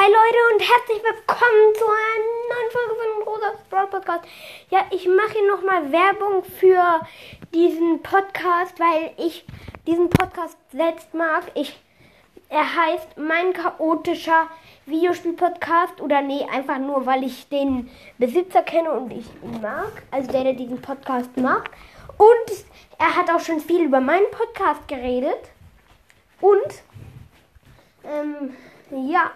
Hi Leute und herzlich willkommen zu einer neuen Folge von Rosas Brawl Podcast. Ja, ich mache hier nochmal Werbung für diesen Podcast, weil ich diesen Podcast selbst mag. Ich, er heißt Mein chaotischer Videospiel-Podcast oder nee, einfach nur, weil ich den Besitzer kenne und ich ihn mag. Also der, der diesen Podcast macht. Und er hat auch schon viel über meinen Podcast geredet. Und ähm, ja,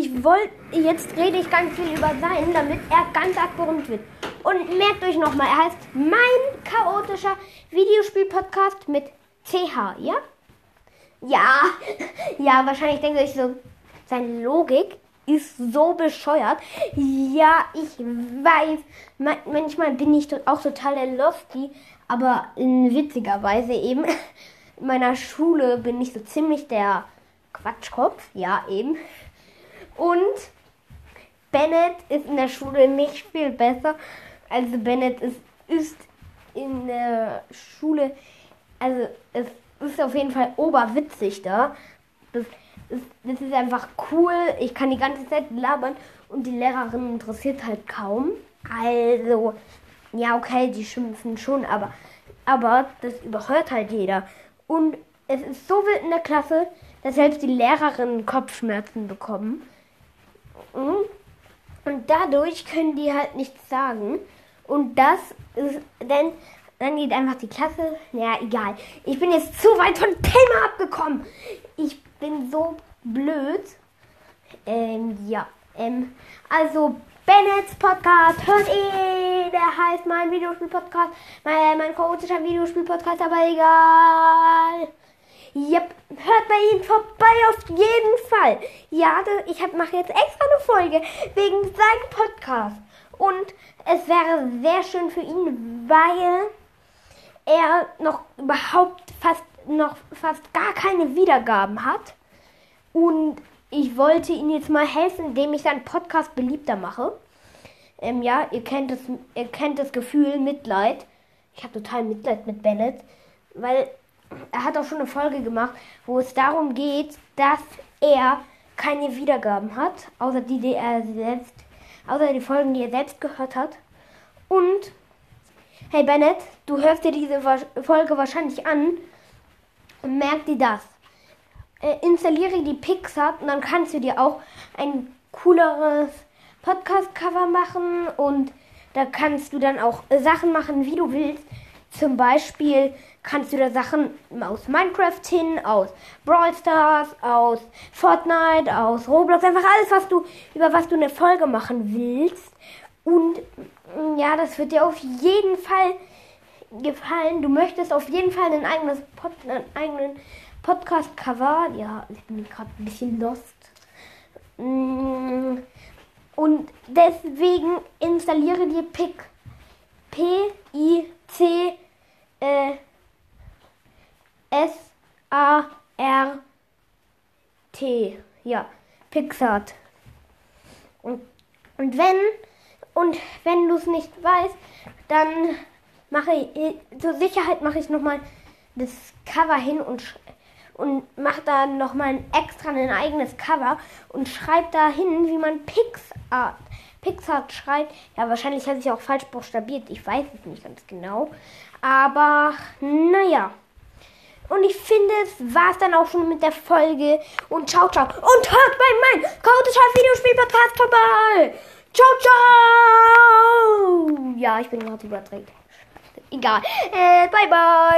ich wollte, jetzt rede ich ganz viel über seinen, damit er ganz arg berühmt wird. Und merkt euch nochmal, er heißt mein chaotischer Videospiel-Podcast mit CH, ja? Ja, ja, wahrscheinlich denkt ihr euch so, seine Logik ist so bescheuert. Ja, ich weiß, manchmal bin ich auch total der Lofty, aber in witziger Weise eben. In meiner Schule bin ich so ziemlich der Quatschkopf, ja, eben. Und Bennett ist in der Schule nicht viel besser. Also Bennett ist, ist in der Schule, also es ist auf jeden Fall oberwitzig da. Das ist, das ist einfach cool. Ich kann die ganze Zeit labern und die Lehrerin interessiert halt kaum. Also, ja, okay, die schimpfen schon, aber, aber das überhört halt jeder. Und es ist so wild in der Klasse, dass selbst die Lehrerinnen Kopfschmerzen bekommen. Mhm. Und dadurch können die halt nichts sagen. Und das ist, denn dann geht einfach die Klasse. Ja, egal. Ich bin jetzt zu weit vom Thema abgekommen. Ich bin so blöd. Ähm, ja. Ähm, also Bennets Podcast hört ihr. Der heißt mein Videospiel-Podcast. Mein, mein chaotischer Videospiel-Podcast, aber egal. Yep, hört bei ihm vorbei auf jeden Fall. Ja, ich mache jetzt extra eine Folge wegen seinem Podcast. Und es wäre sehr schön für ihn, weil er noch überhaupt fast noch fast gar keine Wiedergaben hat. Und ich wollte ihm jetzt mal helfen, indem ich seinen Podcast beliebter mache. Ähm, ja, ihr kennt das, ihr kennt das Gefühl Mitleid. Ich habe total Mitleid mit Bennett, weil er hat auch schon eine Folge gemacht, wo es darum geht, dass er keine Wiedergaben hat, außer die, die er selbst, außer die Folgen, die er selbst gehört hat. Und hey Bennett, du hörst dir diese Folge wahrscheinlich an und merk dir das. Äh, installiere die Pixar und dann kannst du dir auch ein cooleres Podcast-Cover machen und da kannst du dann auch Sachen machen, wie du willst. Zum Beispiel kannst du da Sachen aus Minecraft hin, aus Brawl Stars, aus Fortnite, aus Roblox, einfach alles, was du, über was du eine Folge machen willst. Und mm, ja, das wird dir auf jeden Fall gefallen. Du möchtest auf jeden Fall ein eigenes Pod, einen eigenen Podcast-Cover. Ja, ich bin gerade ein bisschen lost. Mm, und deswegen installiere dir Pick. P-I-C äh, S-A-R-T. Ja, Pixart. Und, und wenn und wenn du es nicht weißt, dann mache ich zur Sicherheit mache ich nochmal das Cover hin und und mache da nochmal extra ein eigenes Cover und schreibe da hin, wie man Pixart Pixar schreibt. Ja, wahrscheinlich hat sich auch falsch buchstabiert. Ich weiß es nicht ganz genau. Aber naja. Und ich finde, es war es dann auch schon mit der Folge. Und ciao, ciao. Und hört bei meinem chaotischer Videospiel-Podcast vorbei. Ciao, ciao. Ja, ich bin gerade überdreht. Egal. Äh, bye, bye.